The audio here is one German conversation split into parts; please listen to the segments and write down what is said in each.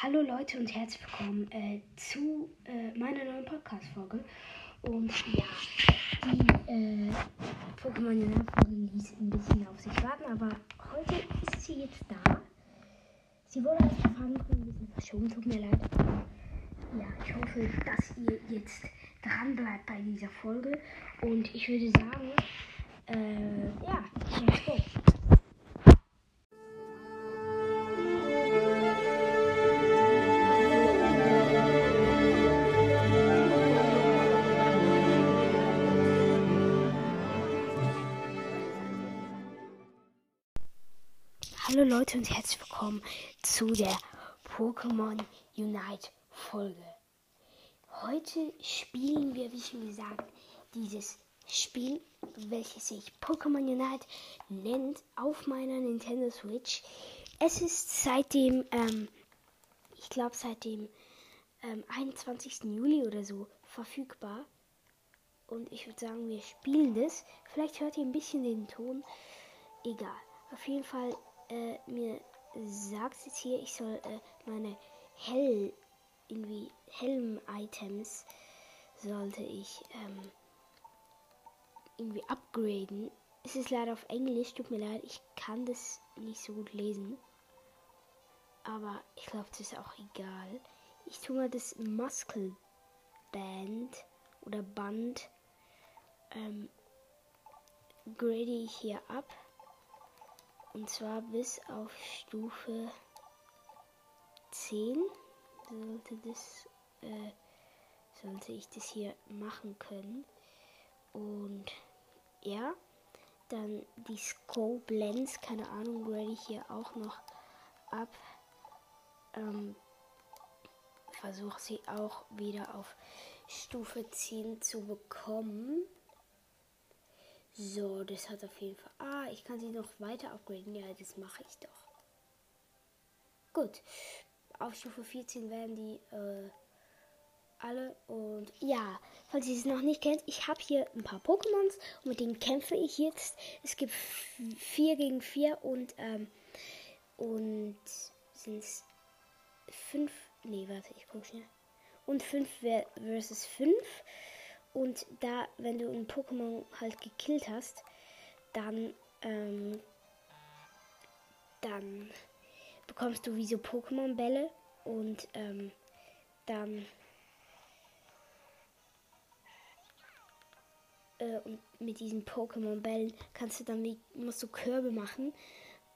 Hallo Leute und herzlich willkommen äh, zu äh, meiner neuen Podcast-Folge. Und ja, die äh, Pokémon Unite-Folge ließ ein bisschen auf sich warten, aber heute ist sie jetzt da. Sie wurde als Verfahren ein bisschen verschoben, tut mir leid. Ja, ich hoffe, dass ihr jetzt dran bleibt bei dieser Folge. Und ich würde sagen, äh, ja, let's go. Leute und herzlich willkommen zu der Pokémon Unite Folge. Heute spielen wir, wie schon gesagt, dieses Spiel, welches sich Pokémon Unite nennt, auf meiner Nintendo Switch. Es ist seit dem, ähm, ich glaube seit dem ähm, 21. Juli oder so verfügbar. Und ich würde sagen, wir spielen das. Vielleicht hört ihr ein bisschen den Ton. Egal. Auf jeden Fall äh, mir sagt es jetzt hier, ich soll äh, meine Hell, irgendwie Helm-Items sollte ich ähm, irgendwie upgraden. Es ist leider auf Englisch, tut mir leid, ich kann das nicht so gut lesen. Aber ich glaube, das ist auch egal. Ich tue mal das Muscle Band oder Band ähm, grade ich hier ab. Und zwar bis auf Stufe 10 sollte das äh, sollte ich das hier machen können. Und ja, dann die Scope Lens, keine Ahnung, werde ich hier auch noch ab. Ähm, Versuche sie auch wieder auf Stufe 10 zu bekommen. So, das hat auf jeden Fall. Ah, ich kann sie noch weiter upgraden. Ja, das mache ich doch. Gut. Auf Stufe 14 werden die äh, alle. Und ja, falls ihr es noch nicht kennt, ich habe hier ein paar Pokémons und mit denen kämpfe ich jetzt. Es gibt 4 gegen 4 und, ähm, und sind es 5. Nee, warte, ich gucke schnell. Und 5 versus 5. Und da, wenn du ein Pokémon halt gekillt hast, dann, ähm, dann bekommst du wie so Pokémon-Bälle und ähm, dann äh, und mit diesen Pokémon-Bällen kannst du dann wie, musst du Körbe machen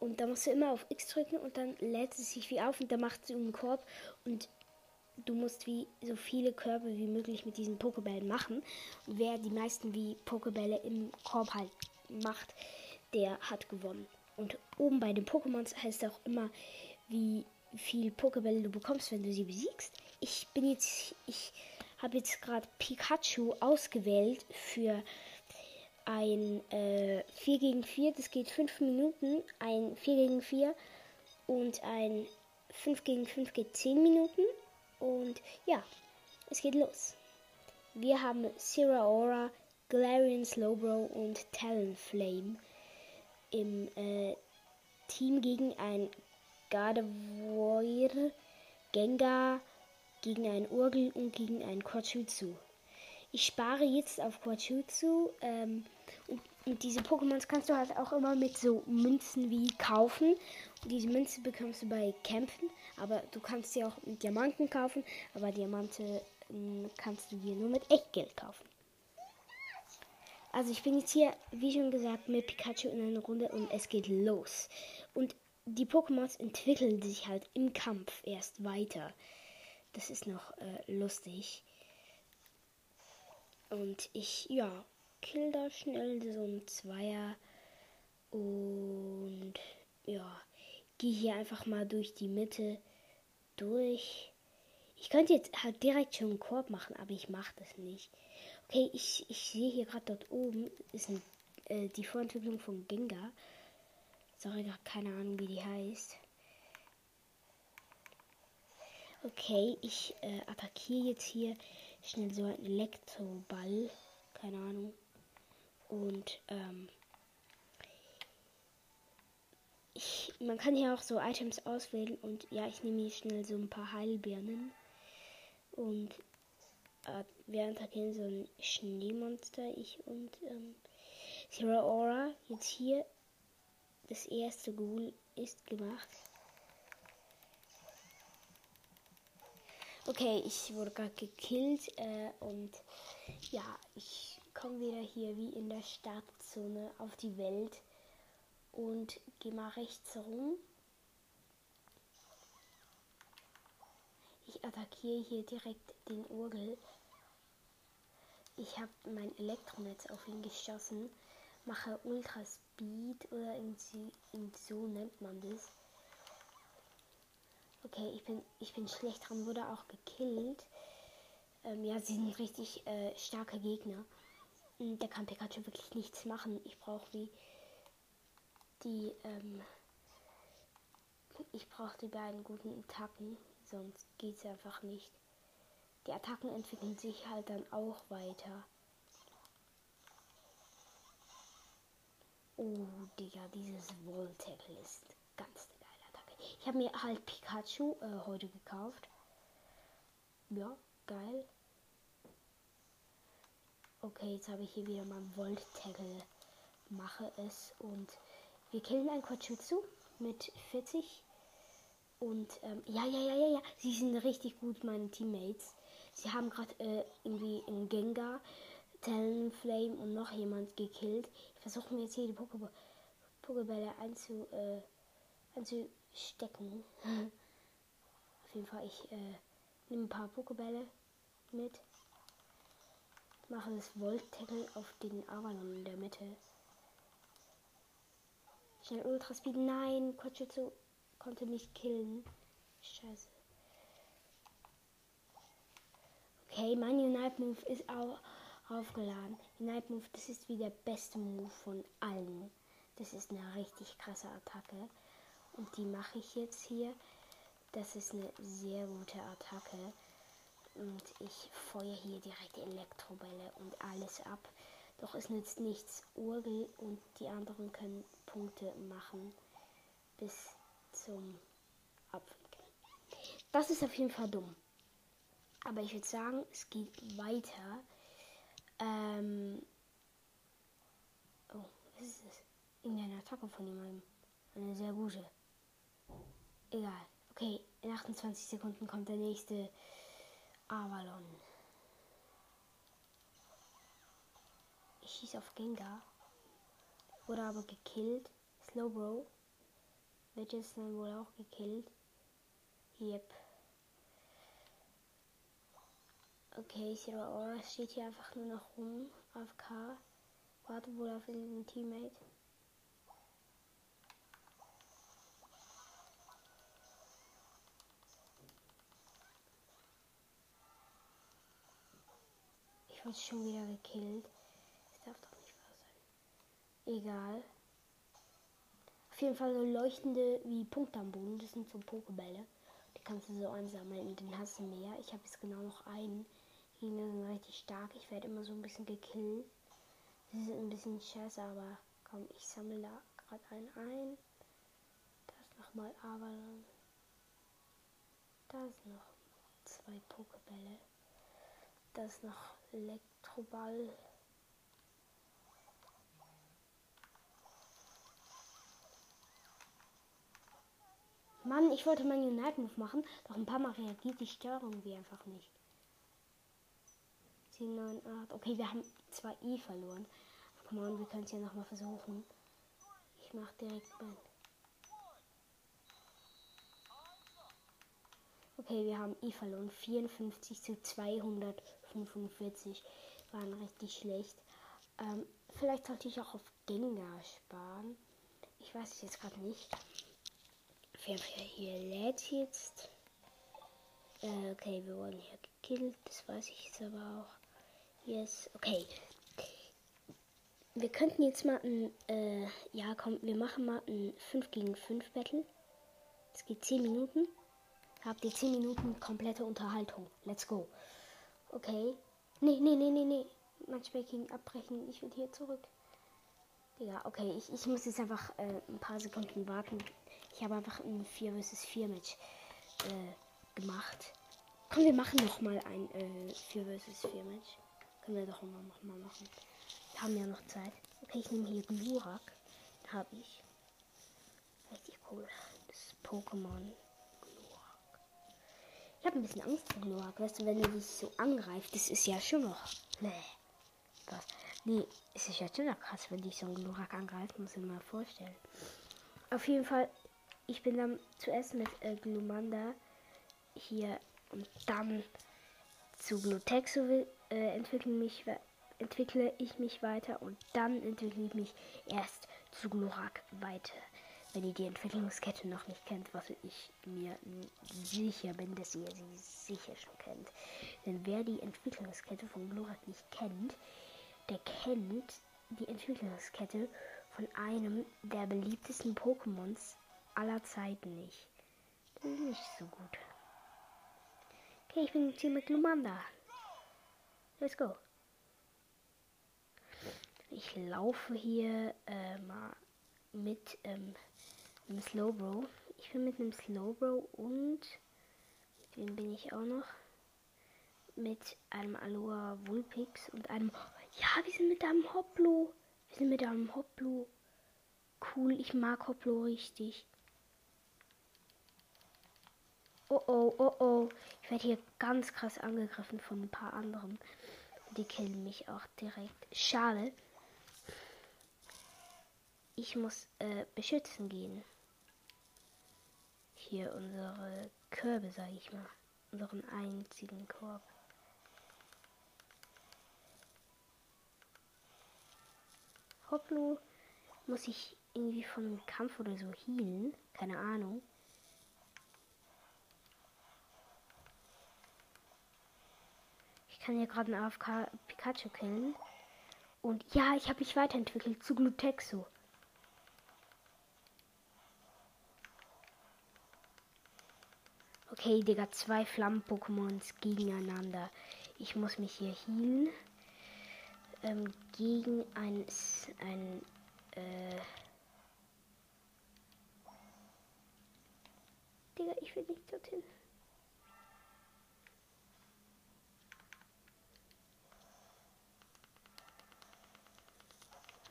und da musst du immer auf X drücken und dann lädt es sich wie auf und dann macht sie einen Korb und du musst wie so viele Körbe wie möglich mit diesen Pokebällen machen. Und wer die meisten wie Pokebälle im Korb halt macht, der hat gewonnen. Und oben bei den Pokémons heißt auch immer, wie viel Pokebälle du bekommst, wenn du sie besiegst. Ich bin jetzt, ich habe jetzt gerade Pikachu ausgewählt für ein äh, 4 gegen 4. Das geht 5 Minuten. Ein 4 gegen 4 und ein 5 gegen 5 geht 10 Minuten. Und ja, es geht los. Wir haben Sierra Aura, Galarian Slowbro und Talonflame im äh, Team gegen ein Gardevoir, Gengar, gegen ein Urgel und gegen ein Quachutsu. Ich spare jetzt auf Quachutsu ähm, und, diese Pokémons kannst du halt auch immer mit so Münzen wie kaufen. Und diese Münze bekommst du bei Kämpfen. Aber du kannst sie auch mit Diamanten kaufen, aber Diamante äh, kannst du dir nur mit Echtgeld kaufen. Also ich bin jetzt hier, wie schon gesagt, mit Pikachu in einer Runde und es geht los. Und die Pokémons entwickeln sich halt im Kampf erst weiter. Das ist noch äh, lustig. Und ich, ja, kill da schnell so ein Zweier. Und ja, gehe hier einfach mal durch die Mitte durch. Ich könnte jetzt halt direkt schon einen Korb machen, aber ich mache das nicht. Okay, ich, ich sehe hier gerade dort oben ist ein, äh, die Vorentwicklung von Gengar. Sorry, gar keine Ahnung, wie die heißt. Okay, ich äh, attackiere jetzt hier schnell so einen Elektroball. Keine Ahnung. Und ähm, ich, man kann hier auch so Items auswählen und ja, ich nehme hier schnell so ein paar Heilbirnen. Und äh, wir attackieren so ein Schneemonster, ich und ähm, Zero Aura. Jetzt hier das erste Ghoul ist gemacht. Okay, ich wurde gerade gekillt äh, und ja, ich komme wieder hier wie in der Startzone auf die Welt und gehe mal rechts rum. Ich attackiere hier direkt den Urgel. Ich habe mein Elektronetz auf ihn geschossen, mache Ultra Speed oder irgendwie, so nennt man das. Okay, ich bin, ich bin schlecht dran, wurde auch gekillt. Ähm, ja, sie sind richtig äh, starke Gegner. Hm, da kann Pikachu wirklich nichts machen. Ich brauche wie die, ähm, ich brauche die beiden guten Attacken, sonst geht es einfach nicht. Die Attacken entwickeln sich halt dann auch weiter. Oh, Digga, dieses Wall-Tackle ist ganz eine geile Attacke. Ich habe mir halt Pikachu äh, heute gekauft. Ja, geil. Okay, jetzt habe ich hier wieder mein Volt-Tackle. Mache es und wir killen ein Quachutsu mit 40. Und ähm, ja, ja, ja, ja, ja. Sie sind richtig gut, meine Teammates. Sie haben gerade äh, irgendwie einen Gengar, Talonflame und noch jemand gekillt. Ich versuche mir jetzt hier die Pokébälle einzu, äh, einzustecken. Auf jeden Fall, ich äh, nehme ein paar Pokébälle mit. Mache das Volt-Tackle auf den Avalon in der Mitte. Schnell Ultra Speed. Nein, Kochutsu konnte mich killen. Scheiße. Okay, mein Unite Move ist auch aufgeladen. Unite Move, das ist wie der beste Move von allen. Das ist eine richtig krasse Attacke. Und die mache ich jetzt hier. Das ist eine sehr gute Attacke. Und ich feuere hier direkt Elektrobälle und alles ab. Doch es nützt nichts. Urgel und die anderen können Punkte machen. Bis zum Abwickeln. Das ist auf jeden Fall dumm. Aber ich würde sagen, es geht weiter. Ähm oh, was ist das? Irgendeine Attacke von jemandem. Eine sehr gute. Egal. Okay, in 28 Sekunden kommt der nächste Avalon. Ich schieße auf Gengar. Wurde aber gekillt. Slowbro. Welches dann wohl auch gekillt. Yep. Okay, Zero Aura steht hier einfach nur noch rum. AFK. Warte wohl auf den Teammate. Ich wurde schon wieder gekillt. Das darf doch nicht wahr sein. Egal. Auf jeden Fall so leuchtende wie Punkte am Boden. Das sind so Pokebälle. Die kannst du so ansammeln und den hast du mehr. Ich habe jetzt genau noch einen. Die sind richtig stark. Ich werde immer so ein bisschen gekillt. Das ist ein bisschen scheiße, aber komm, ich sammle da gerade einen ein. Da ist nochmal Avalon. Da ist noch zwei Pokebälle. Da ist noch Elektroball. Mann, ich wollte meinen Unite Move machen, doch ein paar Mal reagiert die Steuerung wie einfach nicht. 10, 9, 8. Okay, wir haben zwei I verloren. Komm on, wir können es ja nochmal versuchen. Ich mach direkt Ben. Okay, wir haben I verloren. 54 zu 245. Waren richtig schlecht. Ähm, vielleicht sollte ich auch auf Gengar sparen. Ich weiß es jetzt gerade nicht. Fall hier lädt jetzt. Äh, okay, wir wurden hier gekillt. Das weiß ich jetzt aber auch. Yes, okay. Wir könnten jetzt mal ein, äh, ja komm, wir machen mal ein 5 gegen 5 Battle. Es geht 10 Minuten. Habt ihr 10 Minuten komplette Unterhaltung. Let's go. Okay. Nee, nee, nee, nee, nee. Matchmaking abbrechen. Ich will hier zurück. Digga, okay, ich, ich muss jetzt einfach äh, ein paar Sekunden warten. Ich habe einfach ein 4 vs 4 Match äh, gemacht. Komm, wir machen noch mal ein äh, 4 vs 4 Match. Können wir doch noch mal machen. Wir haben ja noch Zeit. Okay, ich nehme hier Glurak. Habe ich. Richtig cool. Das Pokémon. Ich habe ein bisschen Angst vor Glurak. Weißt du, wenn er dich so angreift, das ist ja schon noch. Nee. Was? Nee, es ist ja schon noch krass, wenn dich so ein Glurak angreift. Muss ich mir mal vorstellen. Auf jeden Fall, ich bin dann zuerst mit äh, Glumanda hier und dann zu Glutexo äh, entwickle, mich, entwickle ich mich weiter und dann entwickle ich mich erst zu Glurak weiter. Wenn ihr die Entwicklungskette noch nicht kennt, was ich mir sicher bin, dass ihr sie sicher schon kennt. Denn wer die Entwicklungskette von Glurak nicht kennt, der kennt die Entwicklungskette von einem der beliebtesten Pokémons aller Zeiten nicht. Nicht so gut. Okay, ich bin jetzt hier mit Lumanda. Let's go. Ich laufe hier äh, mal mit ähm, einem Slowbro. Ich bin mit einem Slowbro und mit wem bin ich auch noch? Mit einem Aloha Vulpix und einem. Ja, wir sind mit einem Hoplo. Wir sind mit einem Hoplo. Cool, ich mag Hoplo richtig. Oh oh, oh oh. Ich werde hier ganz krass angegriffen von ein paar anderen. Die killen mich auch direkt. Schade. Ich muss äh, beschützen gehen. Hier unsere Körbe, sage ich mal. Unseren einzigen Korb. Hopplo. Muss ich irgendwie einem Kampf oder so healen? Keine Ahnung. kann hier gerade einen AFK Pikachu killen. Und ja, ich habe mich weiterentwickelt zu Glutexo. Okay, Digga, zwei Flammen-Pokémons gegeneinander. Ich muss mich hier healen. Ähm, gegen ein, ein äh Digga, ich will nicht dorthin.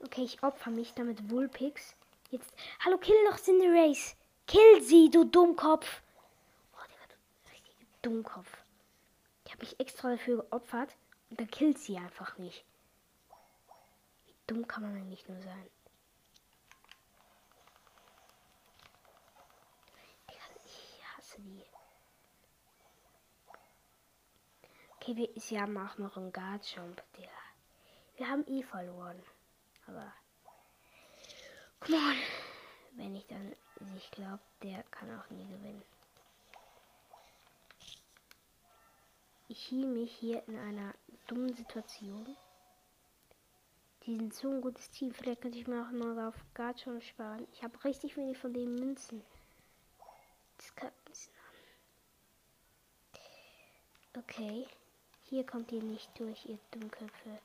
Okay, ich opfer mich damit Vulpix. Jetzt. Hallo, kill doch Cinderace. Kill sie, du Dummkopf. Oh, Digga, du richtige Dummkopf. Ich habe mich extra dafür geopfert und dann killt sie einfach nicht. Wie dumm kann man eigentlich nur sein? Ich hasse die. Okay, wir, sie haben auch noch einen Guard Jump, Digga. Wir haben eh verloren. Aber. Come on. Wenn ich dann sich glaube, der kann auch nie gewinnen. Ich hielt mich hier in einer dummen Situation. Die sind so ein gutes Team. Vielleicht könnte ich mir auch mal auf Garchon sparen. Ich habe richtig wenig von den Münzen. Das kann ein bisschen. Okay. Hier kommt ihr nicht durch, ihr Dummköpfe.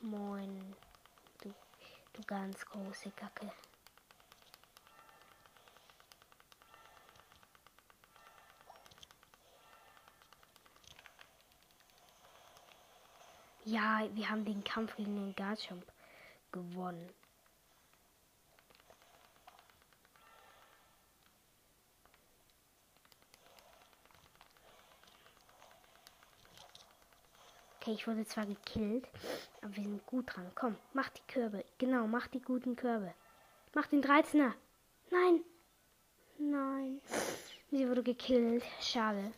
Moin. Du, du ganz große Kacke. Ja, wir haben den Kampf gegen den Garchomp gewonnen. Okay, ich wurde zwar gekillt, aber wir sind gut dran. Komm, mach die Körbe. Genau, mach die guten Körbe. Mach den 13er. Nein. Nein. Sie wurde gekillt. Schade.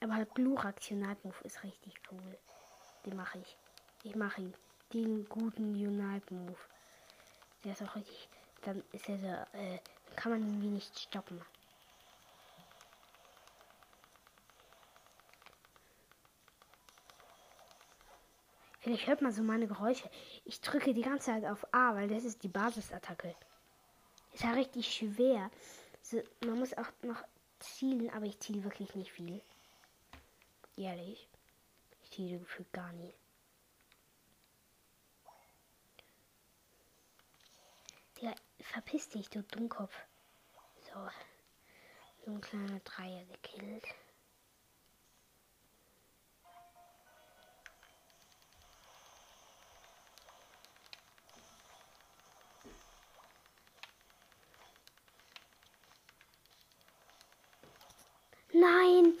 Aber Glurak Unite ist richtig cool. Den mache ich. Ich mache ihn. Den guten Unite Move. Der ist auch richtig. Dann ist er so, äh, kann man irgendwie nicht stoppen. Vielleicht hört man so meine Geräusche. Ich drücke die ganze Zeit auf A, weil das ist die Basisattacke. Ist ja richtig schwer. So, man muss auch noch zielen, aber ich ziele wirklich nicht viel. Ehrlich. Ich ziehe gefühlt gar nie. Digga, verpiss dich, du Dummkopf. So. So ein kleiner Dreier gekillt. Nein!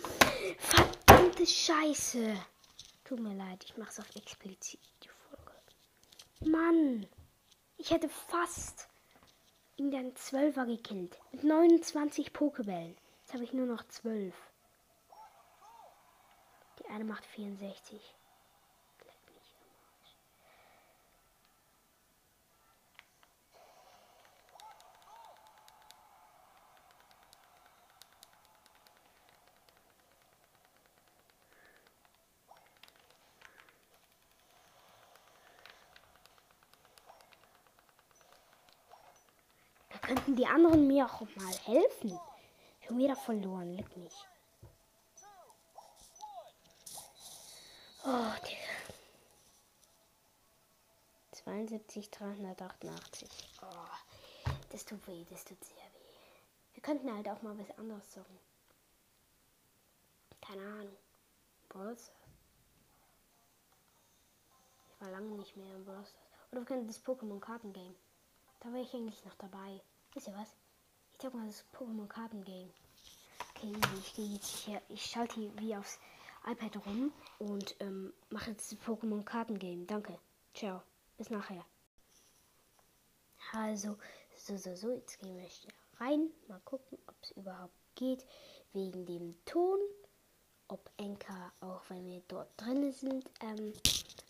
Ver Verdammte Scheiße! Tut mir leid, ich mach's auf explizit die Folge. Mann! Ich hätte fast ihn dann 12er gekillt. Mit 29 Pokebällen. Jetzt habe ich nur noch 12. Die eine macht 64. könnten die anderen mir auch mal helfen. Schon wieder verloren, leck mich. Oh, Digga. 72, 388. Oh, das tut weh, das tut sehr weh. Wir könnten halt auch mal was anderes sagen. Keine Ahnung. Bros. Ich war lange nicht mehr im Bros. Oder wir könnten das Pokémon-Karten-Game. Da wäre ich eigentlich noch dabei. Wisst ihr was? Ich zeig mal das Pokémon Karten Game. Okay, ich gehe jetzt hier, ich schalte hier wie aufs iPad rum und ähm, mache jetzt das Pokémon Karten Game. Danke. Ciao. Bis nachher. Also, so, so, so, jetzt gehen wir schnell rein. Mal gucken, ob es überhaupt geht. Wegen dem Ton. Ob Enka, auch wenn wir dort drin sind, ähm,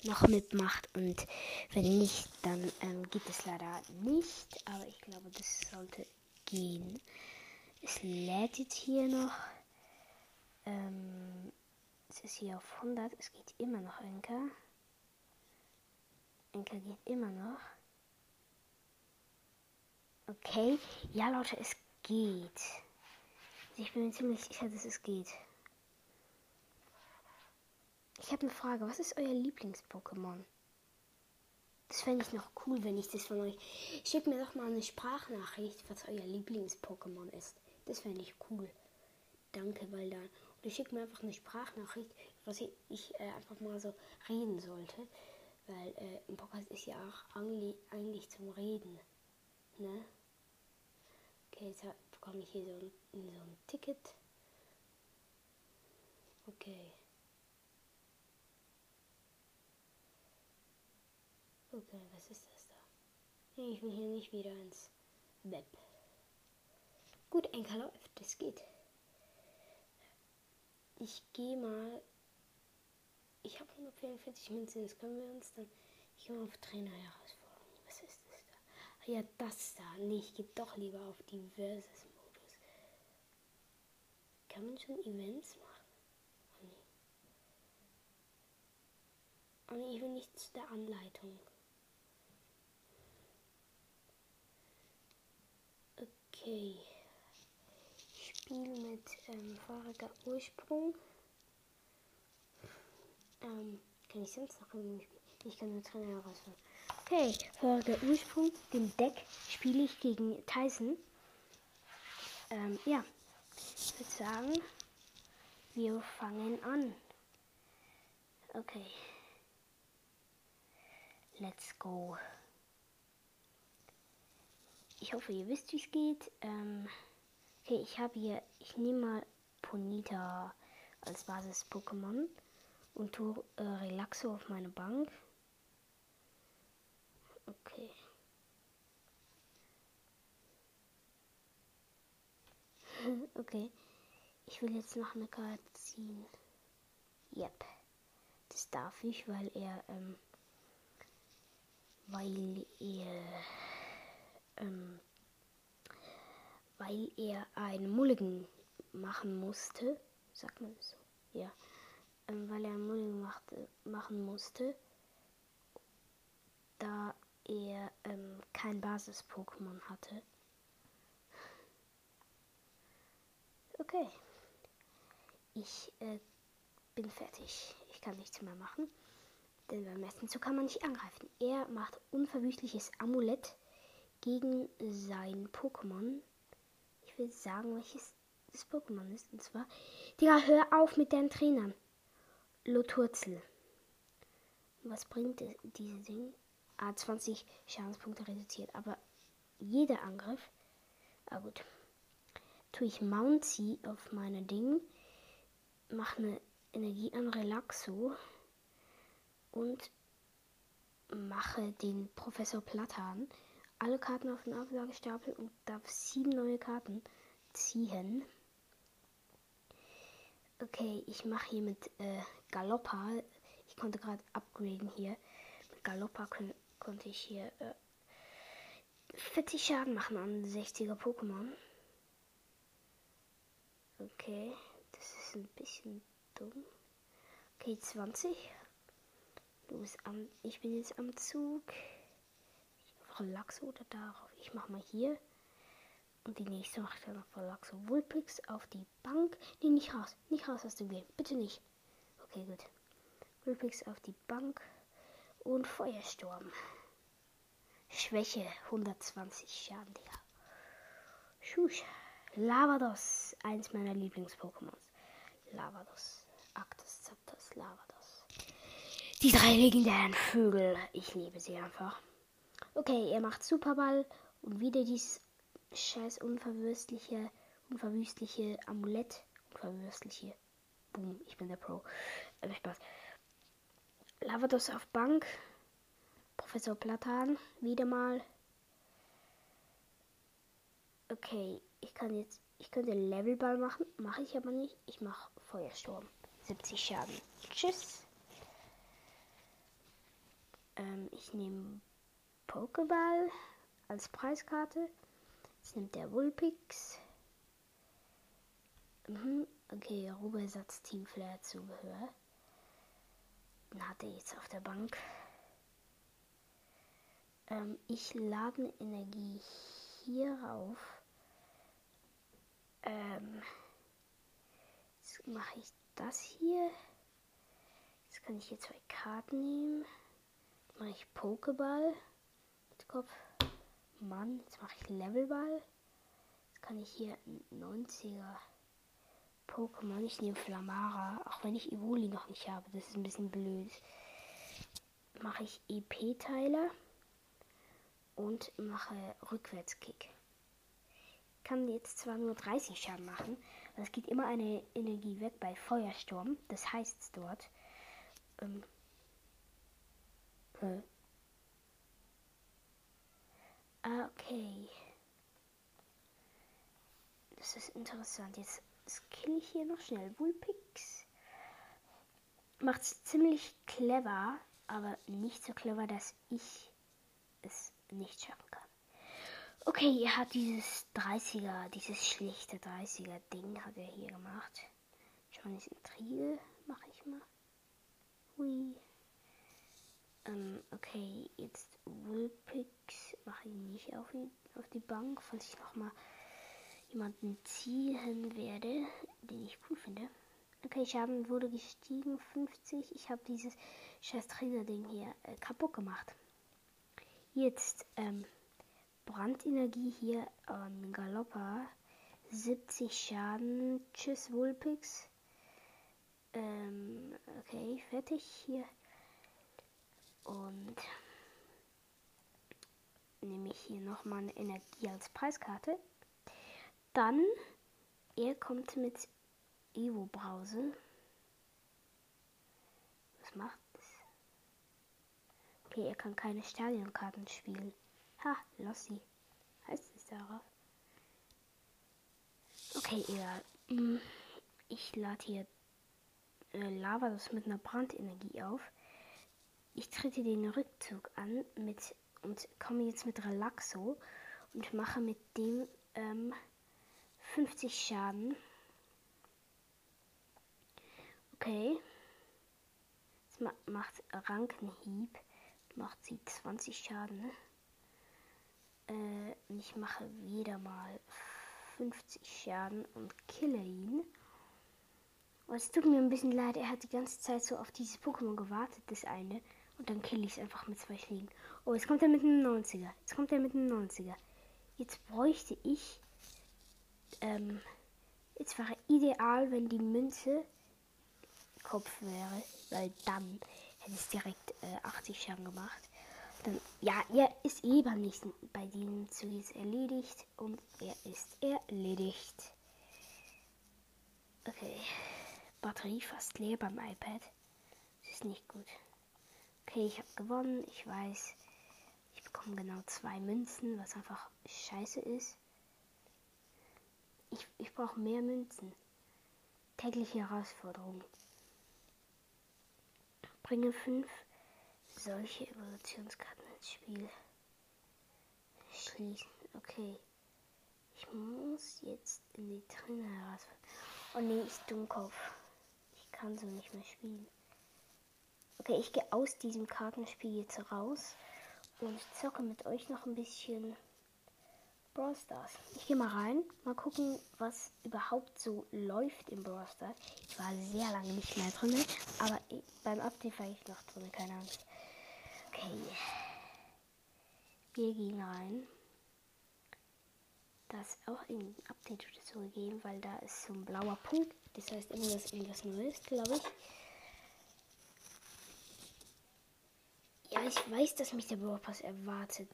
noch mitmacht. Und wenn nicht, dann ähm, geht es leider nicht. Aber ich glaube, das sollte gehen. Es lädt jetzt hier noch. Ähm, es ist hier auf 100. Es geht immer noch Enker. Enker geht immer noch. Okay. Ja, Leute, es geht. Ich bin mir ziemlich sicher, dass es geht. Ich habe eine Frage. Was ist euer Lieblings-Pokémon? Das fände ich noch cool, wenn ich das von euch. Schickt mir doch mal eine Sprachnachricht, was euer Lieblings-Pokémon ist. Das fände ich cool. Danke, weil dann. Oder schickt mir einfach eine Sprachnachricht, was ich, ich äh, einfach mal so reden sollte. Weil äh, ein Podcast ist ja auch eigentlich zum Reden. Ne? Okay, jetzt bekomme ich hier so ein, so ein Ticket. Okay. Okay, was ist das da? Ich will hier nicht wieder ins Web. Gut, Enker läuft, das geht. Ich gehe mal. Ich habe 144 Münzen, das können wir uns dann. Ich gehe mal auf Trainer herausfordern. Was ist das da? Ah ja, das da. Nee, ich gehe doch lieber auf die Versus-Modus. Kann man schon Events machen? Oh nee. Oh nee, ich will nicht zu der Anleitung. Okay. Spiel mit ähm, voriger Ursprung. Ähm, kann ich sonst noch irgendwie spielen? Ich kann nur Trainer herausfinden. Okay, voriger Ursprung. Den Deck spiele ich gegen Tyson. Ähm, ja. Ich würde sagen, wir fangen an. Okay. Let's go. Ich hoffe, ihr wisst, wie es geht. Ähm, okay, ich habe hier, ich nehme mal Ponita als Basis-Pokémon und tue äh, Relaxo auf meine Bank. Okay. okay. Ich will jetzt noch eine Karte ziehen. Yep. Das darf ich, weil er, ähm, weil er ähm, weil er einen Mulligan machen musste, sagt man so, ja, ähm, weil er einen Mulligan machte, machen musste, da er ähm, kein Basis-Pokémon hatte. Okay. Ich äh, bin fertig. Ich kann nichts mehr machen. Denn beim ersten Zug kann man nicht angreifen. Er macht unverwüstliches Amulett gegen sein Pokémon. Ich will sagen, welches das Pokémon ist. Und zwar, Digga, hör auf mit deinen Trainern. Loturzel. Was bringt dieses Ding? Ah, 20 Schadenspunkte reduziert. Aber jeder Angriff. Ah, gut. Tue ich Mounty auf meine Dinge. Mache eine Energie an Relaxo. Und mache den Professor Platan. Alle Karten auf den Ablagestapel und darf sieben neue Karten ziehen. Okay, ich mache hier mit äh, Galoppa. Ich konnte gerade upgraden hier. Mit Galoppa konnte ich hier äh, 40 Schaden machen an 60er Pokémon. Okay, das ist ein bisschen dumm. Okay, 20. Du bist am, ich bin jetzt am Zug. Relaxo oder darauf. Ich mach mal hier. Und die nächste macht dann noch Relaxo Vulpix auf die Bank. Nee, nicht raus. Nicht raus aus dem Game. Bitte nicht. Okay, gut. Vulpix auf die Bank. Und Feuersturm. Schwäche 120 Schaden, Digga. Schusch. Lavados. Eins meiner Lieblings-Pokémons. Lavados. Actus, Zapdos, Lavados. Die drei legendären Vögel. Ich liebe sie einfach. Okay, er macht Superball und wieder dieses scheiß unverwüstliche, unverwüstliche Amulett. Unverwüstliche. Boom, ich bin der Pro. Aber Spaß. Lavados auf Bank. Professor Platan, wieder mal. Okay, ich kann jetzt, ich könnte Levelball machen, mache ich aber nicht. Ich mache Feuersturm. 70 Schaden. Tschüss. Ähm, ich nehme Pokéball als Preiskarte. Jetzt nimmt der Vulpix. Mhm. Okay, Rubersatz Team Flair Zubehör. Dann hat er jetzt auf der Bank. Ähm, ich lade Energie hier rauf. Ähm, jetzt mache ich das hier. Jetzt kann ich hier zwei Karten nehmen. Mache ich Pokéball. Kopf. Mann, jetzt mache ich Levelball. Jetzt kann ich hier ein 90er Pokémon. Ich nehme Flamara, auch wenn ich Evoli noch nicht habe. Das ist ein bisschen blöd. Mache ich EP-Teiler und mache Rückwärtskick. Kann jetzt zwar nur 30 Schaden machen, aber es geht immer eine Energie weg bei Feuersturm. Das heißt dort. Ähm, äh, Okay. Das ist interessant. Jetzt skill ich hier noch schnell. Vulpix macht es ziemlich clever, aber nicht so clever, dass ich es nicht schaffen kann. Okay, er hat dieses 30er, dieses schlechte 30er Ding hat er hier gemacht. Ist Intrige, mache ich mal. Hui. Ähm, okay, jetzt Vulpix mache ich nicht auf die, auf die Bank, falls ich noch mal jemanden ziehen werde, den ich cool finde. Okay, Schaden wurde gestiegen, 50. Ich habe dieses scheiß Trainer-Ding hier äh, kaputt gemacht. Jetzt ähm, Brandenergie hier an Galoppa. 70 Schaden. Tschüss, Vulpix. Ähm, okay, fertig. Hier und nehme ich hier nochmal eine Energie als Preiskarte. Dann, er kommt mit Evo Brause. Was macht das? Okay, er kann keine Stadionkarten spielen. Ha, Lossi. Heißt es darauf? Okay, egal. Hm, ich lade hier äh, Lava das mit einer Brandenergie auf. Ich trete den Rückzug an mit und komme jetzt mit Relaxo und mache mit dem ähm, 50 Schaden. Okay. Jetzt ma macht Rankenhieb. Macht sie 20 Schaden. Äh, ich mache wieder mal 50 Schaden und kille ihn. Und es tut mir ein bisschen leid, er hat die ganze Zeit so auf dieses Pokémon gewartet, das eine. Und dann kill ich es einfach mit zwei Schlägen. Oh, jetzt kommt er mit einem 90er. Jetzt kommt er mit einem 90er. Jetzt bräuchte ich. Ähm, jetzt wäre ideal, wenn die Münze Kopf wäre. Weil dann hätte es direkt äh, 80 Schaden gemacht. Dann, ja, er ist eh beim nächsten. Bei diesem Zug ist erledigt. Und er ist erledigt. Okay. Batterie fast leer beim iPad. Das ist nicht gut. Okay, ich habe gewonnen. Ich weiß. Ich bekomme genau zwei Münzen, was einfach scheiße ist. Ich, ich brauche mehr Münzen. Tägliche Herausforderung. Bringe fünf solche Evolutionskarten ins Spiel. Schließen. Okay. Ich muss jetzt in die Trainer herausfinden. Oh nee, ich Dummkopf. Ich kann so nicht mehr spielen. Okay, ich gehe aus diesem Kartenspiel jetzt raus und zocke mit euch noch ein bisschen Brawl Stars. Ich gehe mal rein, mal gucken, was überhaupt so läuft im Brawl Stars. Ich war sehr lange nicht mehr drin, aber ich, beim Update war ich noch drin, keine Angst. Okay. Wir gehen rein. Da ist auch ein Update so gegeben, weil da ist so ein blauer Punkt. Das heißt immer, dass irgendwas Neues, glaube ich. Ja, ich weiß, dass mich der Brawl erwartet.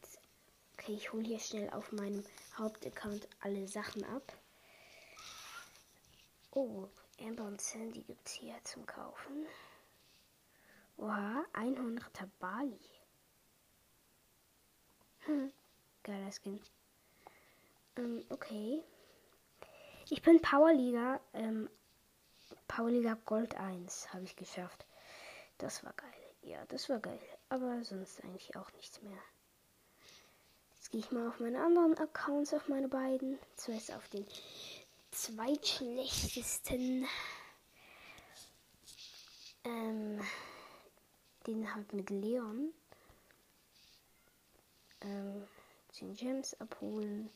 Okay, ich hole hier schnell auf meinem Hauptaccount alle Sachen ab. Oh, Amber und Sandy gibt es hier zum Kaufen. Oha, 100er Bali. Hm, geiler Skin. Ähm, okay. Ich bin Powerliga, ähm, Powerliga Gold 1 habe ich geschafft. Das war geil. Ja, das war geil. Aber sonst eigentlich auch nichts mehr. Jetzt gehe ich mal auf meine anderen Accounts, auf meine beiden. Zuerst auf den zweitschlechtesten. Ähm, den halt mit Leon. Ähm, 10 Gems abholen.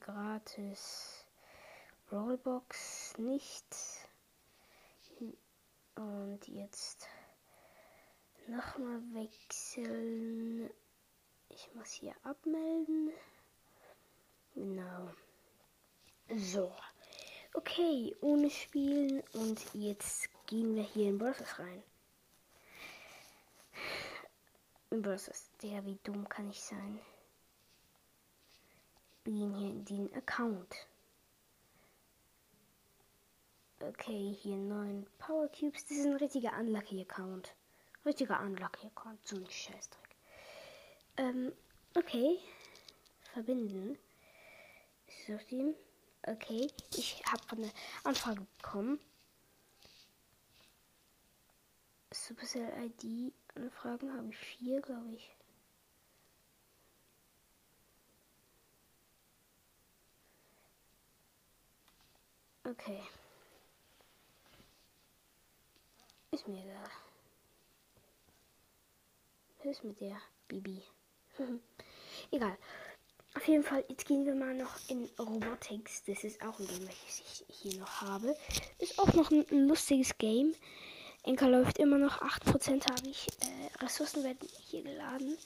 Gratis. Rollbox nicht. Und jetzt Nochmal wechseln. Ich muss hier abmelden. Genau. So. Okay, ohne Spielen. Und jetzt gehen wir hier in Browsers rein. In Browsers. Der, wie dumm kann ich sein? Wir gehen hier in den Account. Okay, hier neun Power Cubes. Das ist ein richtiger Unlucky Richtiger Unlucky Account, so ein Scheißdreck. Ähm, okay. Verbinden. Auf dem? Okay. Ich habe eine Anfrage bekommen. Supercell ID Anfragen habe ich vier, glaube ich. Okay. Ist mir egal ist mit der Bibi? Egal. Auf jeden Fall, jetzt gehen wir mal noch in Robotics. Das ist auch ein Game, welches ich hier noch habe. Ist auch noch ein lustiges Game. Enker läuft immer noch. 8% habe ich. Äh, Ressourcen werden hier geladen.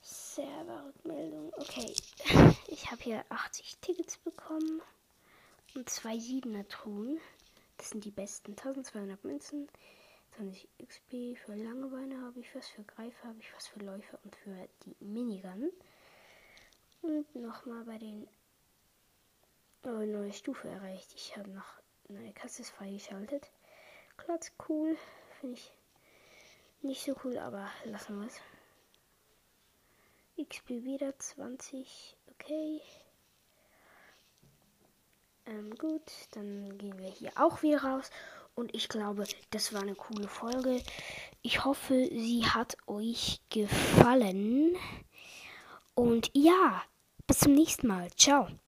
Serverrückmeldung. Okay. Ich habe hier 80 Tickets bekommen. Und zwei 7er Truhen. Das sind die besten. 1200 Münzen. 20 XP für Langeweile habe ich was, für Greifer habe ich was, für Läufer und für die Minigun. Und nochmal bei den oh, neue Stufe erreicht. Ich habe noch neue Kasse freigeschaltet. Klotz cool, finde ich nicht so cool, aber lassen wir es. XP wieder 20, okay. Ähm, gut, dann gehen wir hier auch wieder raus und ich glaube, das war eine coole Folge. Ich hoffe, sie hat euch gefallen. Und ja, bis zum nächsten Mal. Ciao.